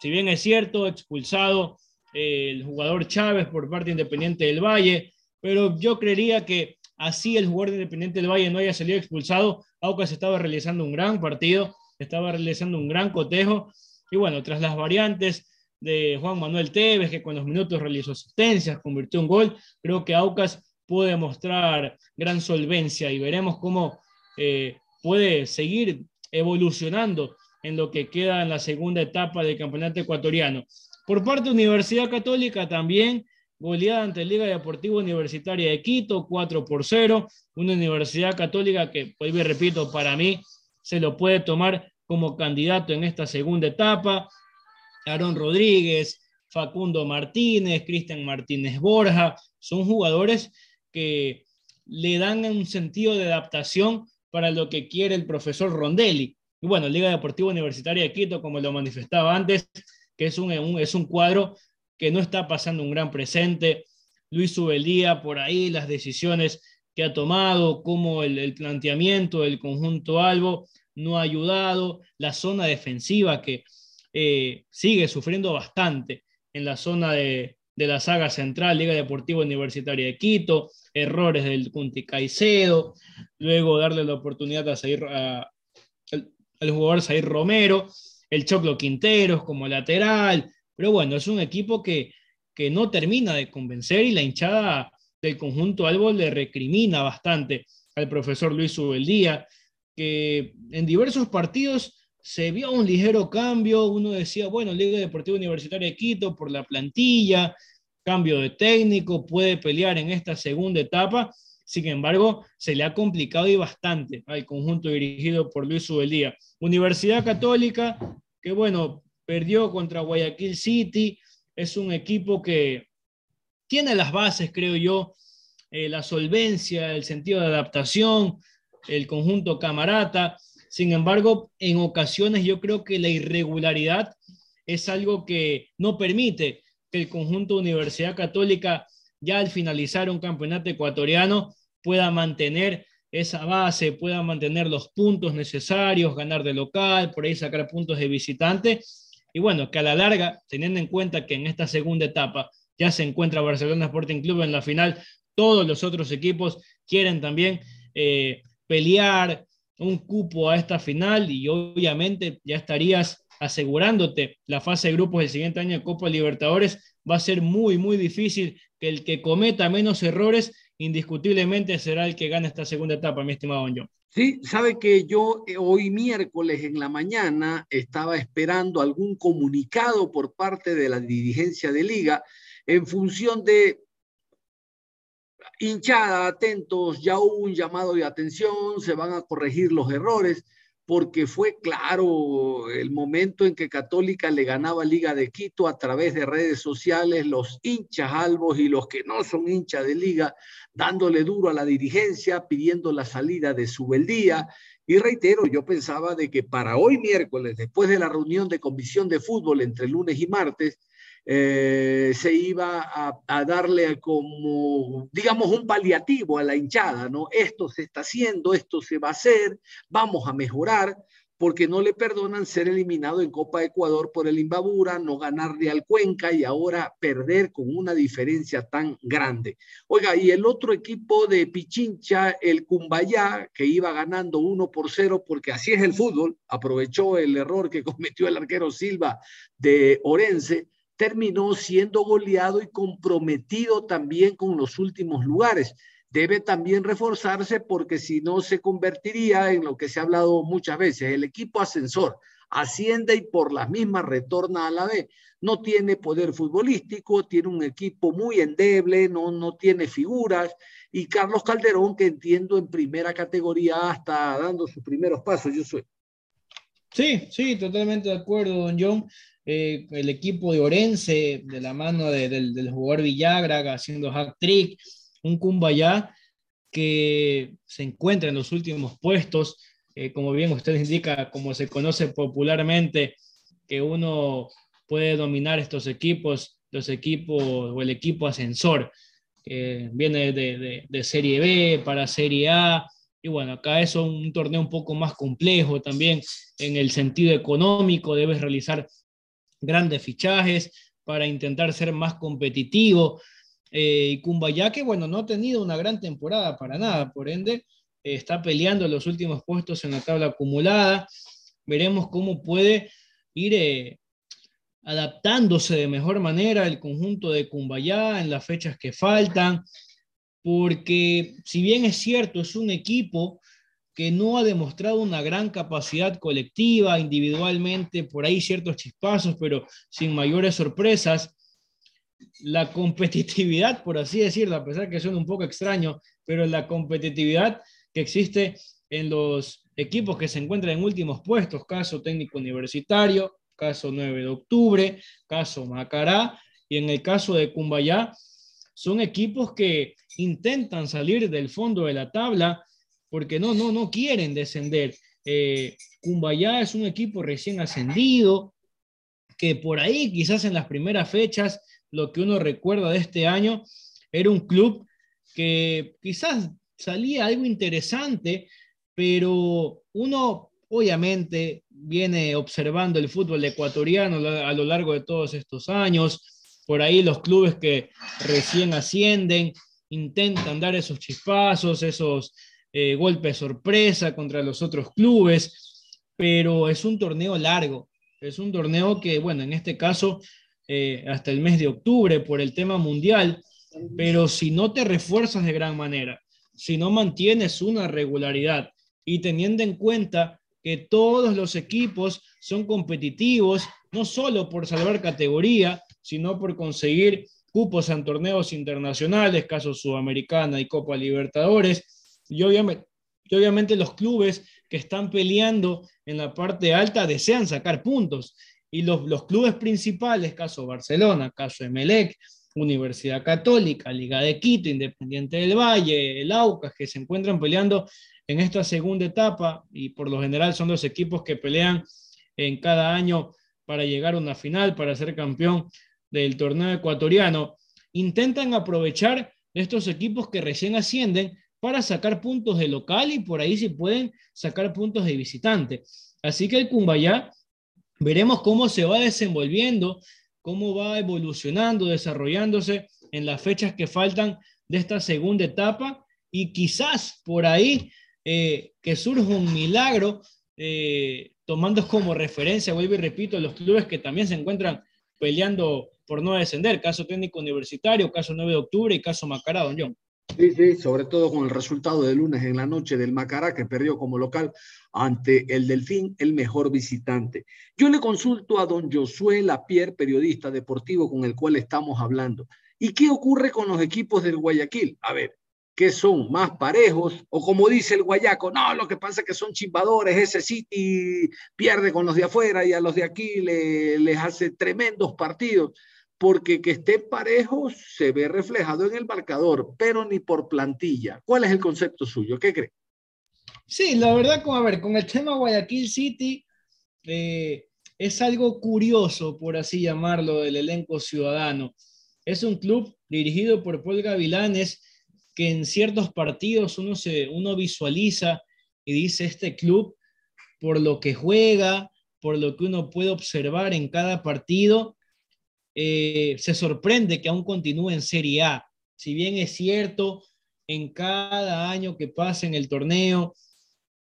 Si bien es cierto, expulsado eh, el jugador Chávez por parte Independiente del Valle, pero yo creería que así el jugador de Independiente del Valle no haya salido expulsado, Aucas estaba realizando un gran partido, estaba realizando un gran cotejo, y bueno, tras las variantes de Juan Manuel Tevez, que con los minutos realizó asistencias, convirtió un gol, creo que Aucas puede mostrar gran solvencia y veremos cómo eh, puede seguir evolucionando en lo que queda en la segunda etapa del campeonato ecuatoriano. Por parte de Universidad Católica también goleada ante Liga Deportiva Universitaria de Quito, 4 por 0, una Universidad Católica que, pues repito, para mí se lo puede tomar como candidato en esta segunda etapa. Aaron Rodríguez, Facundo Martínez, Cristian Martínez Borja, son jugadores que le dan un sentido de adaptación para lo que quiere el profesor Rondelli. Y bueno, Liga Deportiva Universitaria de Quito, como lo manifestaba antes, que es un, es un cuadro que no está pasando un gran presente. Luis Subeldía, por ahí las decisiones que ha tomado, como el, el planteamiento del conjunto Albo no ha ayudado, la zona defensiva que eh, sigue sufriendo bastante en la zona de, la saga central, Liga Deportiva Universitaria de Quito, errores del Cunti Caicedo, luego darle la oportunidad a seguir al, jugador Zair Romero, el Choclo Quinteros como lateral, pero bueno, es un equipo que, que no termina de convencer y la hinchada del conjunto Albo le recrimina bastante al profesor Luis Subeldía, que en diversos partidos se vio un ligero cambio, uno decía, bueno, Liga Deportiva Universitaria de Quito por la plantilla, cambio de técnico, puede pelear en esta segunda etapa, sin embargo, se le ha complicado y bastante al conjunto dirigido por Luis Ubelía. Universidad Católica, que bueno, perdió contra Guayaquil City, es un equipo que tiene las bases, creo yo, eh, la solvencia, el sentido de adaptación, el conjunto camarata, sin embargo, en ocasiones yo creo que la irregularidad es algo que no permite que el conjunto de Universidad Católica, ya al finalizar un campeonato ecuatoriano, pueda mantener esa base, pueda mantener los puntos necesarios, ganar de local, por ahí sacar puntos de visitante. Y bueno, que a la larga, teniendo en cuenta que en esta segunda etapa ya se encuentra Barcelona Sporting Club en la final, todos los otros equipos quieren también eh, pelear, un cupo a esta final y obviamente ya estarías asegurándote la fase de grupos del siguiente año de Copa Libertadores. Va a ser muy, muy difícil que el que cometa menos errores indiscutiblemente será el que gane esta segunda etapa, mi estimado John. Sí, sabe que yo eh, hoy miércoles en la mañana estaba esperando algún comunicado por parte de la dirigencia de liga en función de hinchada, atentos, ya hubo un llamado de atención, se van a corregir los errores, porque fue claro el momento en que Católica le ganaba Liga de Quito a través de redes sociales, los hinchas albos y los que no son hinchas de Liga, dándole duro a la dirigencia, pidiendo la salida de su beldía. Y reitero, yo pensaba de que para hoy miércoles, después de la reunión de comisión de fútbol entre lunes y martes, eh, se iba a, darle como, digamos, un paliativo a la hinchada, ¿no? Esto se está haciendo, esto se va a hacer, vamos a mejorar, porque no le perdonan ser eliminado en Copa Ecuador por el Imbabura, no ganarle al Cuenca y ahora perder con una diferencia tan grande. Oiga, y el otro equipo de Pichincha, el Cumbayá, que iba ganando 1 por 0, porque así es el fútbol, aprovechó el error que [LAUGHS] cometió el arquero Silva de Orense, terminó siendo goleado y comprometido también con los últimos lugares. Debe también reforzarse porque si no se convertiría en lo que se ha hablado muchas veces, el equipo ascensor asciende y por las mismas retorna a la B. No tiene poder futbolístico, tiene un equipo muy endeble, no, no tiene figuras. Y Carlos Calderón, que entiendo en primera categoría, está dando sus primeros pasos. Yo soy. Sí, sí, totalmente de acuerdo, don John. Eh, el equipo de Orense, de la mano del, jugador Villagra, haciendo hack trick, un Cumbayá que se encuentra en los últimos puestos, eh, como bien usted indica, como se conoce popularmente, que uno puede dominar estos equipos, los equipos o el equipo ascensor, que viene de, de, Serie B para Serie A, y bueno, acá es un torneo un poco más complejo también en el sentido económico, debes realizar grandes fichajes para intentar ser más competitivo. Eh, y Cumbaya, que bueno, no ha tenido una gran temporada para nada, por ende, eh, está peleando los últimos puestos en la tabla acumulada. Veremos cómo puede ir eh, adaptándose de mejor manera el conjunto de Cumbayá en las fechas que faltan, porque si bien es cierto, es un equipo que no ha demostrado una gran capacidad colectiva, individualmente, por ahí ciertos chispazos, pero sin mayores sorpresas. La competitividad, por así decirlo, a pesar que suena un poco extraño, pero la competitividad que existe en los equipos que se encuentran en últimos puestos, caso técnico universitario, caso 9 de octubre, caso Macará, y en el caso de Cumbayá, son equipos que intentan salir del fondo de la tabla porque no, no, no quieren descender. Eh, Cumbayá es un equipo recién ascendido, que por ahí quizás en las primeras fechas, lo que uno recuerda de este año, era un club que quizás salía algo interesante, pero uno obviamente viene observando el fútbol ecuatoriano a lo largo de todos estos años, por ahí los clubes que recién ascienden intentan dar esos chispazos, esos eh, golpe sorpresa contra los otros clubes, pero es un torneo largo, es un torneo que, bueno, en este caso, eh, hasta el mes de octubre por el tema mundial, pero si no te refuerzas de gran manera, si no mantienes una regularidad y teniendo en cuenta que todos los equipos son competitivos, no solo por salvar categoría, sino por conseguir cupos en torneos internacionales, caso Sudamericana y Copa Libertadores, y obviamente, los clubes que están peleando en la parte alta desean sacar puntos. Y los, los clubes principales, caso Barcelona, caso Emelec, Universidad Católica, Liga de Quito, Independiente del Valle, el Aucas, que se encuentran peleando en esta segunda etapa y por lo general son los equipos que pelean en cada año para llegar a una final, para ser campeón del torneo ecuatoriano, intentan aprovechar estos equipos que recién ascienden para sacar puntos de local y por ahí se pueden sacar puntos de visitante. Así que el Cumbayá, veremos cómo se va desenvolviendo, cómo va evolucionando, desarrollándose en las fechas que faltan de esta segunda etapa y quizás por ahí eh, que surja un milagro, eh, tomando como referencia, vuelvo y repito, los clubes que también se encuentran peleando por no descender, caso técnico universitario, caso 9 de octubre y caso Macará, don John. Sí, sí, sobre todo con el resultado de lunes en la noche del Macará, que perdió como local ante el Delfín, el mejor visitante. Yo le consulto a don Josué Lapierre, periodista deportivo con el cual estamos hablando. ¿Y qué ocurre con los equipos del Guayaquil? A ver, ¿qué son? ¿Más parejos? O como dice el Guayaco, no, lo que pasa es que son chimbadores, ese City pierde con los de afuera y a los de aquí les hace tremendos partidos porque que estén parejos se ve reflejado en el marcador, pero ni por plantilla. ¿Cuál es el concepto suyo? ¿Qué cree? Sí, la verdad, con, a ver, con el tema Guayaquil City, eh, es algo curioso, por así llamarlo, del elenco ciudadano. Es un club dirigido por Paul Gavilanes que en ciertos partidos uno, se, uno visualiza y dice este club, por lo que juega, por lo que uno puede observar en cada partido, eh, se sorprende que aún continúe en Serie A. Si bien es cierto, en cada año que pasa en el torneo,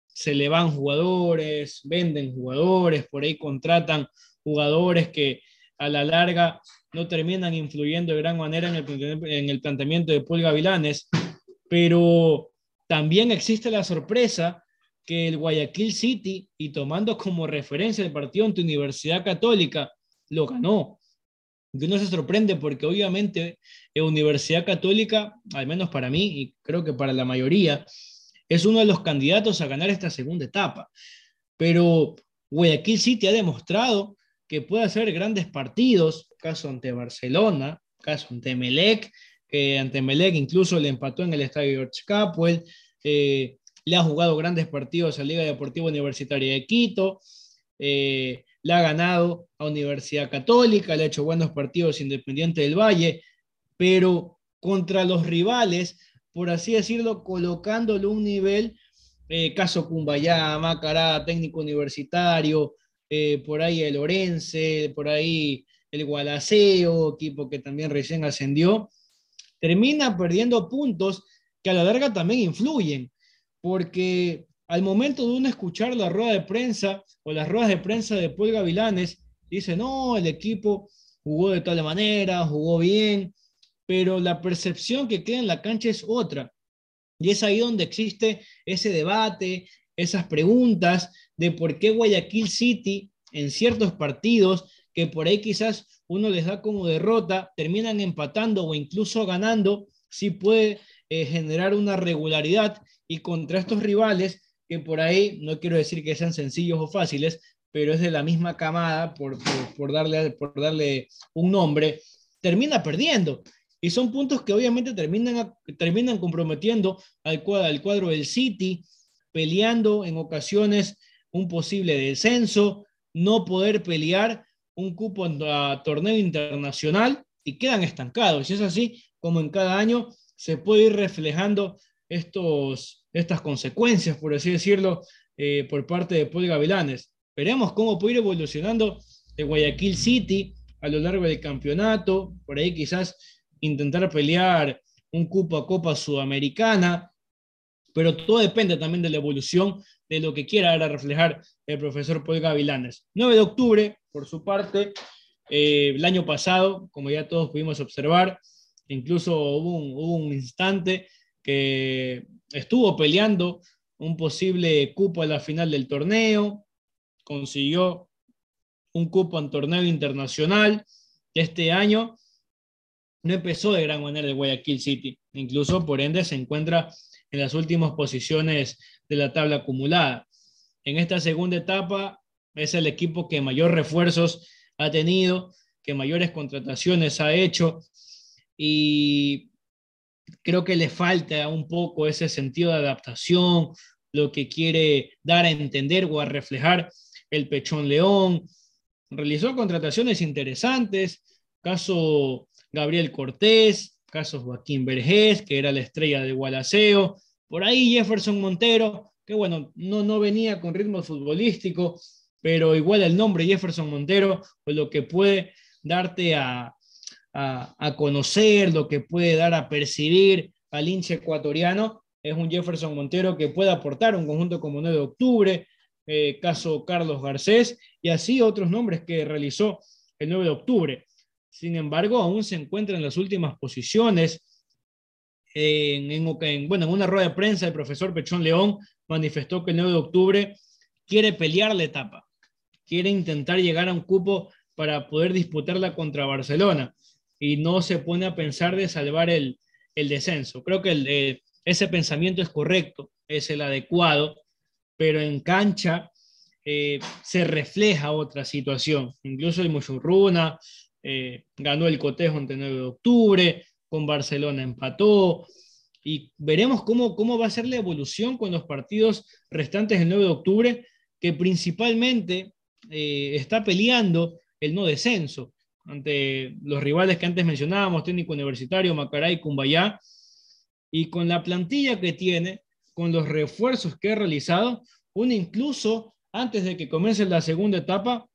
se le van jugadores, venden jugadores, por ahí contratan jugadores que a la larga no terminan influyendo de gran manera en el, en el planteamiento de Paul Gavilanes, pero también existe la sorpresa que el Guayaquil City, y tomando como referencia el partido ante Universidad Católica, lo ganó. Que no se sorprende porque obviamente en Universidad Católica, al menos para mí y creo que para la mayoría, es uno de los candidatos a ganar esta segunda etapa. Pero Guayaquil City ha demostrado que puede hacer grandes partidos, caso ante Barcelona, caso ante Melec, que ante Melec incluso le empató en el estadio George Capwell, eh, le ha jugado grandes partidos a Liga Deportiva Universitaria de Quito, eh, le ha ganado a Universidad Católica, le ha hecho buenos partidos Independiente del Valle, pero contra los rivales, por así decirlo, colocándolo un nivel, eh, caso Cumbayá, Macará, técnico universitario, eh, por ahí el Orense, por ahí el Gualaceo, equipo que también recién ascendió, termina perdiendo puntos que a la larga también influyen, porque al momento de uno escuchar la rueda de prensa o las ruedas de prensa de Paul Gavilanes, dice, no, el equipo jugó de tal manera, jugó bien, pero la percepción que queda en la cancha es otra. Y es ahí donde existe ese debate, esas preguntas de por qué Guayaquil City en ciertos partidos que por ahí quizás uno les da como derrota, terminan empatando o incluso ganando, sí puede eh, generar una regularidad y contra estos rivales que por ahí, no quiero decir que sean sencillos o fáciles, pero es de la misma camada, por, por, darle, por darle un nombre, termina perdiendo. Y son puntos que obviamente terminan, terminan comprometiendo al cuadro, al cuadro del City, peleando en ocasiones un posible descenso, no poder pelear un cupo a torneo internacional y quedan estancados. Y es así como en cada año se puede ir reflejando estos, estas consecuencias, por así decirlo, eh, por parte de Paul Gavilanes. Veremos cómo puede ir evolucionando el Guayaquil City a lo largo del campeonato, por ahí quizás intentar pelear un cupo a Copa Sudamericana, pero todo depende también de la evolución de lo que quiera ahora reflejar el profesor Paul Gavilanes. 9 de octubre, por su parte, eh, el año pasado, como ya todos pudimos observar, incluso hubo un, hubo un instante estuvo peleando un posible cupo a la final del torneo, consiguió un cupo en torneo internacional. Este año no empezó de gran manera el Guayaquil City, incluso por ende se encuentra en las últimas posiciones de la tabla acumulada. En esta segunda etapa es el equipo que mayor refuerzos ha tenido, que mayores contrataciones ha hecho y creo que le falta un poco ese sentido de adaptación, lo que quiere dar a entender o a reflejar el Pechón León. Realizó contrataciones interesantes, caso Gabriel Cortés, caso Joaquín Vergés, que era la estrella de Gualaceo, por ahí Jefferson Montero, que bueno, no, no venía con ritmo futbolístico, pero igual el nombre Jefferson Montero, pues lo que puede darte a, a, conocer, lo que puede dar a percibir al hincha ecuatoriano, es un Jefferson Montero que puede aportar un conjunto como 9 de octubre, eh, caso Carlos Garcés, y así otros nombres que realizó el 9 de octubre. Sin embargo, aún se encuentra en las últimas posiciones. En, en, bueno, en una rueda de prensa, el profesor Pechón León manifestó que el 9 de octubre quiere pelear la etapa, quiere intentar llegar a un cupo para poder disputarla contra Barcelona y no se pone a pensar de salvar el, descenso. Creo que eh, ese pensamiento es correcto, es el adecuado, pero en cancha eh, se refleja otra situación. Incluso el Muchurruna eh, ganó el cotejo ante 9 de octubre, con Barcelona empató, y veremos cómo, cómo va a ser la evolución con los partidos restantes del 9 de octubre, que principalmente está peleando el no descenso ante los rivales que antes mencionábamos, técnico universitario, Macaray, Cumbayá, y con la plantilla que tiene, con los refuerzos que ha realizado, uno incluso antes de que comience la segunda etapa,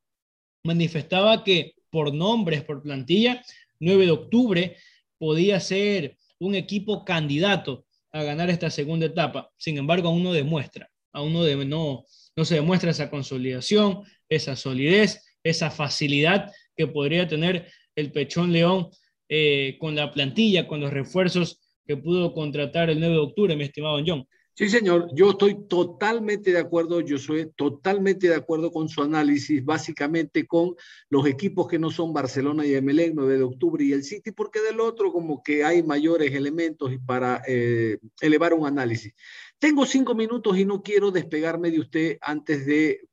manifestaba que por nombres, por plantilla, 9 de octubre podía ser un equipo candidato a ganar esta segunda etapa. Sin embargo, aún no demuestra, aún no, no, no se demuestra esa consolidación, esa solidez, esa facilidad que podría tener el Pechón León eh, con la plantilla, con los refuerzos que pudo contratar el 9 de octubre, mi estimado John. Sí, señor, yo estoy totalmente de acuerdo, yo soy totalmente de acuerdo con su análisis, básicamente con los equipos que no son Barcelona y Emelec, 9 de octubre y el City, porque del otro como que hay mayores elementos para eh, elevar un análisis. Tengo cinco minutos y no quiero despegarme de usted antes de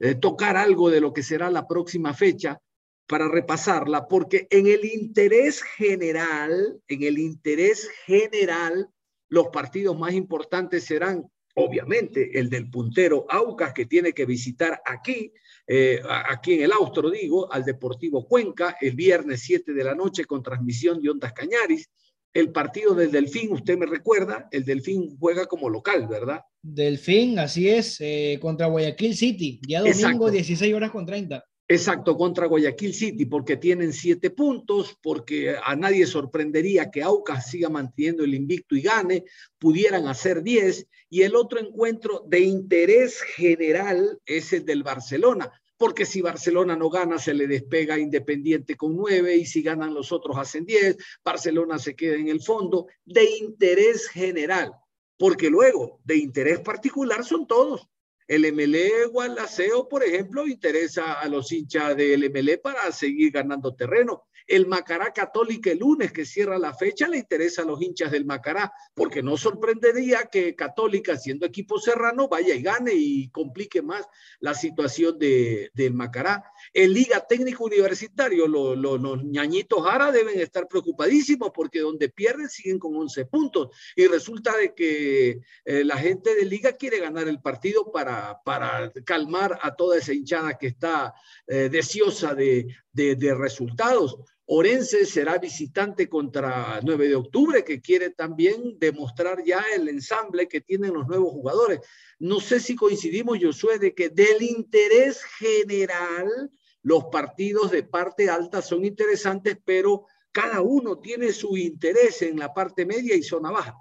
eh, tocar algo de lo que será la próxima fecha para repasarla, porque en el interés general, en el interés general, los partidos más importantes serán, obviamente, el del puntero Aucas, que tiene que visitar aquí, eh, aquí en el Austro, digo, al Deportivo Cuenca, el viernes 7 de la noche con transmisión de Ondas Cañaris. El partido del Delfín, usted me recuerda, el Delfín juega como local, ¿verdad? Delfín, así es, eh, contra Guayaquil City, ya domingo, 16 horas con 30. Exacto, contra Guayaquil City, porque tienen siete puntos, porque a nadie sorprendería que Aucas siga manteniendo el invicto y gane, pudieran hacer diez, y el otro encuentro de interés general es el del Barcelona, porque si Barcelona no gana, se le despega Independiente con nueve, y si ganan los otros hacen diez, Barcelona se queda en el fondo, de interés general, porque luego de interés particular son todos. El MLE Gualaceo, por ejemplo, interesa a los hinchas del MLE para seguir ganando terreno. El Macará Católica el lunes que cierra la fecha le interesa a los hinchas del Macará, porque no sorprendería que Católica, siendo equipo serrano, vaya y gane y complique más la situación de, del Macará. En Liga Técnico Universitario, los ñañitos Jara deben estar preocupadísimos porque donde pierden siguen con 11 puntos y resulta de que eh, la gente de Liga quiere ganar el partido para, para calmar a toda esa hinchada que está eh, deseosa de, de resultados. Orense será visitante contra 9 de octubre, que quiere también demostrar ya el ensamble que tienen los nuevos jugadores. No sé si coincidimos, Josué, de que del interés general, los partidos de parte alta son interesantes, pero cada uno tiene su interés en la parte media y zona baja.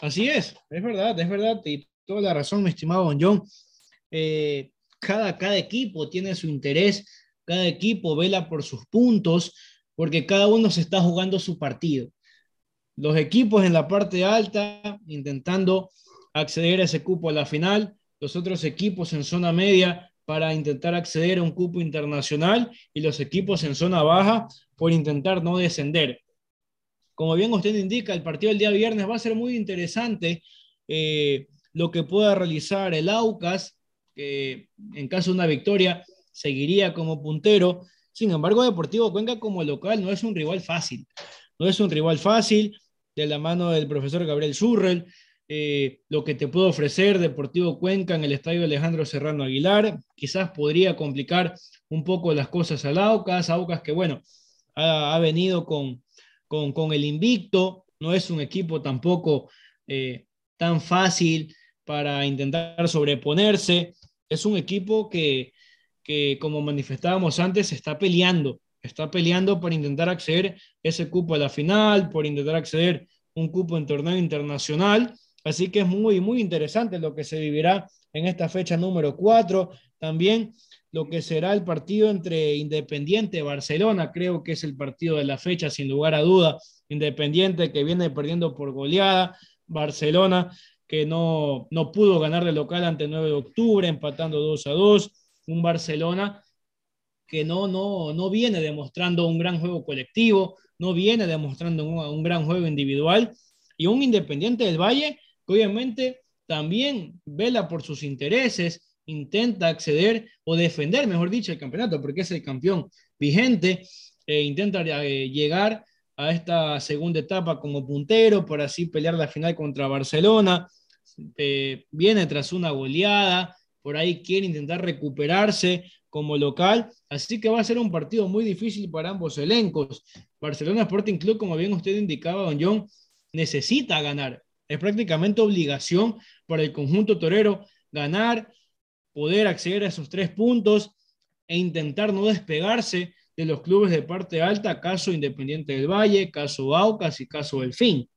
Así es, es verdad, es verdad, y toda la razón, mi estimado Don John. Eh, cada, cada equipo tiene su interés, cada equipo vela por sus puntos porque cada uno se está jugando su partido. Los equipos en la parte alta intentando acceder a ese cupo a la final, los otros equipos en zona media para intentar acceder a un cupo internacional y los equipos en zona baja por intentar no descender. Como bien usted indica, el partido del día viernes va a ser muy interesante eh, lo que pueda realizar el Aucas, que en caso de una victoria seguiría como puntero, sin embargo, Deportivo Cuenca como local no es un rival fácil. No es un rival fácil de la mano del profesor Gabriel Zurrel. Eh, lo que te puede ofrecer Deportivo Cuenca en el estadio Alejandro Serrano Aguilar, quizás podría complicar un poco las cosas al Aucas, Aucas que bueno, ha, venido con, con, el invicto, no es un equipo tampoco eh, tan fácil para intentar sobreponerse, es un equipo que, que, como manifestábamos antes, está peleando, está peleando por intentar acceder ese cupo a la final, por intentar acceder un cupo en torneo internacional. Así que es muy, muy interesante lo que se vivirá en esta fecha número 4. También lo que será el partido entre Independiente y Barcelona, creo que es el partido de la fecha, sin lugar a duda. Independiente que viene perdiendo por goleada, Barcelona que no, no pudo ganar de local ante 9 de octubre, empatando 2 a 2 un Barcelona que no, no, no viene demostrando un gran juego colectivo, no viene demostrando un, gran juego individual, y un Independiente del Valle que obviamente también vela por sus intereses, intenta acceder o defender, mejor dicho, el campeonato, porque es el campeón vigente, e intenta eh, llegar a esta segunda etapa como puntero, por así pelear la final contra Barcelona, eh, viene tras una goleada, por ahí quiere intentar recuperarse como local, así que va a ser un partido muy difícil para ambos elencos. Barcelona Sporting Club, como bien usted indicaba, don John, necesita ganar. Es prácticamente obligación para el conjunto torero ganar, poder acceder a esos tres puntos e intentar no despegarse de los clubes de parte alta, caso Independiente del Valle, caso Aucas y caso Delfín.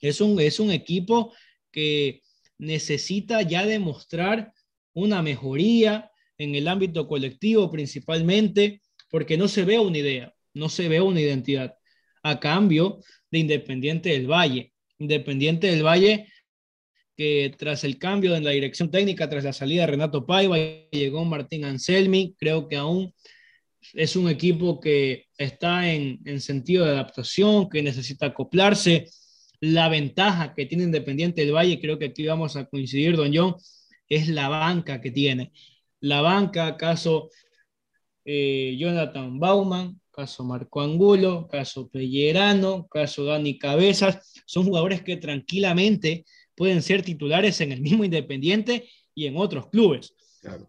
Es un, es un equipo que necesita ya demostrar una mejoría, en el ámbito colectivo principalmente, porque no se ve una idea, no se ve una identidad, a cambio de Independiente del Valle. Independiente del Valle que tras el cambio en la dirección técnica, tras la salida de Renato Paiva, llegó Martín Anselmi, creo que aún es un equipo que está en, en sentido de adaptación, que necesita acoplarse. La ventaja que tiene Independiente del Valle, creo que aquí vamos a coincidir, don John, es la banca que tiene. La banca, caso eh, Jonathan Bauman, caso Marco Angulo, caso Pellerano, caso Dani Cabezas, son jugadores que tranquilamente pueden ser titulares en el mismo Independiente y en otros clubes.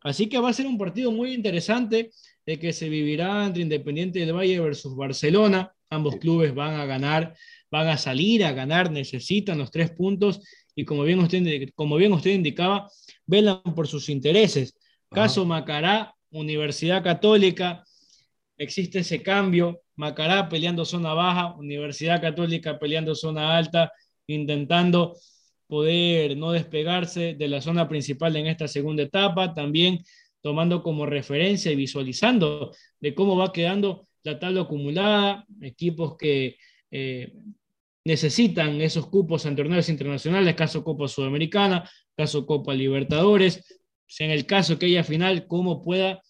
Así que va a ser un partido muy interesante de que se vivirá entre Independiente del Valle versus Barcelona. Ambos clubes van a ganar, van a salir a ganar, necesitan los tres puntos y como bien usted, como bien usted indicaba, velan por sus intereses. Caso Macará, Universidad Católica, existe ese cambio. Macará peleando zona baja, Universidad Católica peleando zona alta, intentando poder no despegarse de la zona principal en esta segunda etapa, también tomando como referencia y visualizando de cómo va quedando la tabla acumulada, equipos que eh, necesitan esos cupos en torneos internacionales, caso Copa Sudamericana, caso Copa Libertadores, en el caso que haya final, cómo pueda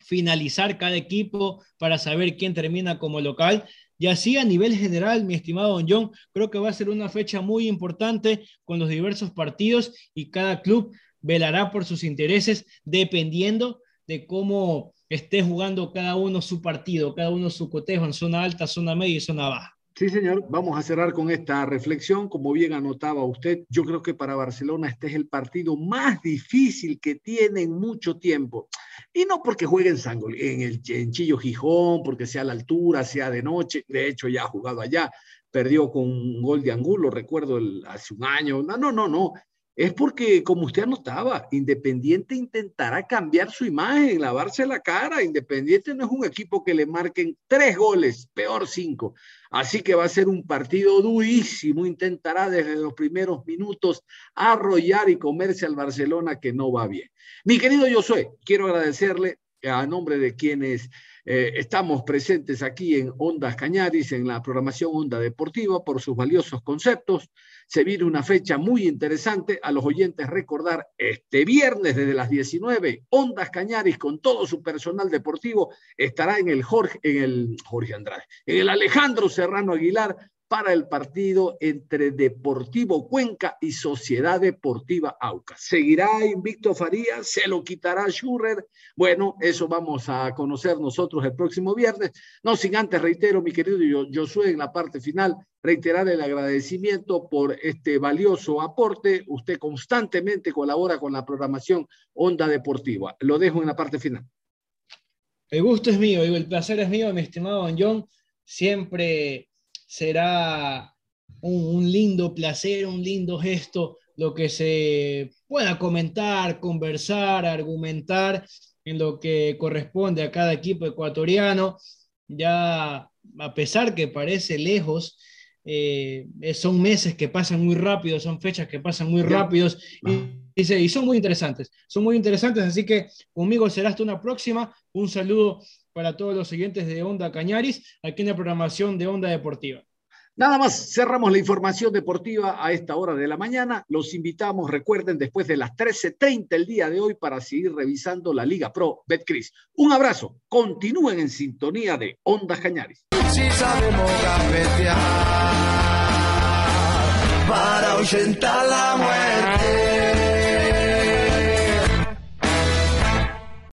finalizar cada equipo para saber quién termina como local y así a nivel general, mi estimado Don John, creo que va a ser una fecha muy importante con los diversos partidos y cada club velará por sus intereses dependiendo de cómo esté jugando cada uno su partido, cada uno su cotejo en zona alta, zona media y zona baja. Sí, señor. Vamos a cerrar con esta reflexión. Como bien anotaba usted, yo creo que para Barcelona este es el partido más difícil que tiene en mucho tiempo. Y no porque juegue en, en el en Chillo Gijón, porque sea a la altura, sea de noche. De hecho, ya ha jugado allá. Perdió con un gol de Angulo, recuerdo hace un año. No, no, no, no es porque, como usted anotaba, Independiente intentará cambiar su imagen, lavarse la cara. Independiente no es un equipo que le marquen tres goles, peor cinco. Así que va a ser un partido durísimo. Intentará desde los primeros minutos arrollar y comerse al Barcelona que no va bien. Mi querido Josué, quiero agradecerle a nombre de quienes eh, estamos presentes aquí en Ondas Cañaris, en la programación Onda Deportiva, por sus valiosos conceptos. Se viene una fecha muy interesante. A los oyentes recordar, este viernes desde las 19, Ondas Cañaris con todo su personal deportivo estará en el Jorge, en el Jorge Andrade, en el Alejandro Serrano Aguilar para el partido entre Deportivo Cuenca y Sociedad Deportiva Aucas. ¿Seguirá invicto Farías? ¿Se lo quitará Schurrer? Bueno, eso vamos a conocer nosotros el próximo viernes. No sin antes, reitero, mi querido Josué, en la parte final, reiterar el agradecimiento por este valioso aporte. Usted constantemente colabora con la programación Onda Deportiva. Lo dejo en la parte final. El gusto es mío, el placer es mío, mi estimado Don John. Siempre será un, lindo placer, un lindo gesto lo que se pueda comentar, conversar, argumentar en lo que corresponde a cada equipo ecuatoriano. Ya a pesar que parece lejos, eh, son meses que pasan muy rápido, son fechas que pasan muy rápidos y, y, son muy interesantes, son muy interesantes, así que conmigo será hasta una próxima. Un saludo para todos los siguientes de Onda Cañaris, aquí en la programación de Onda Deportiva. Nada más, cerramos la información deportiva a esta hora de la mañana. Los invitamos, recuerden, después de las 13.30 el día de hoy para seguir revisando la Liga Pro Betcris. Un abrazo, continúen en sintonía de Onda Cañaris. Si sabemos para la muerte.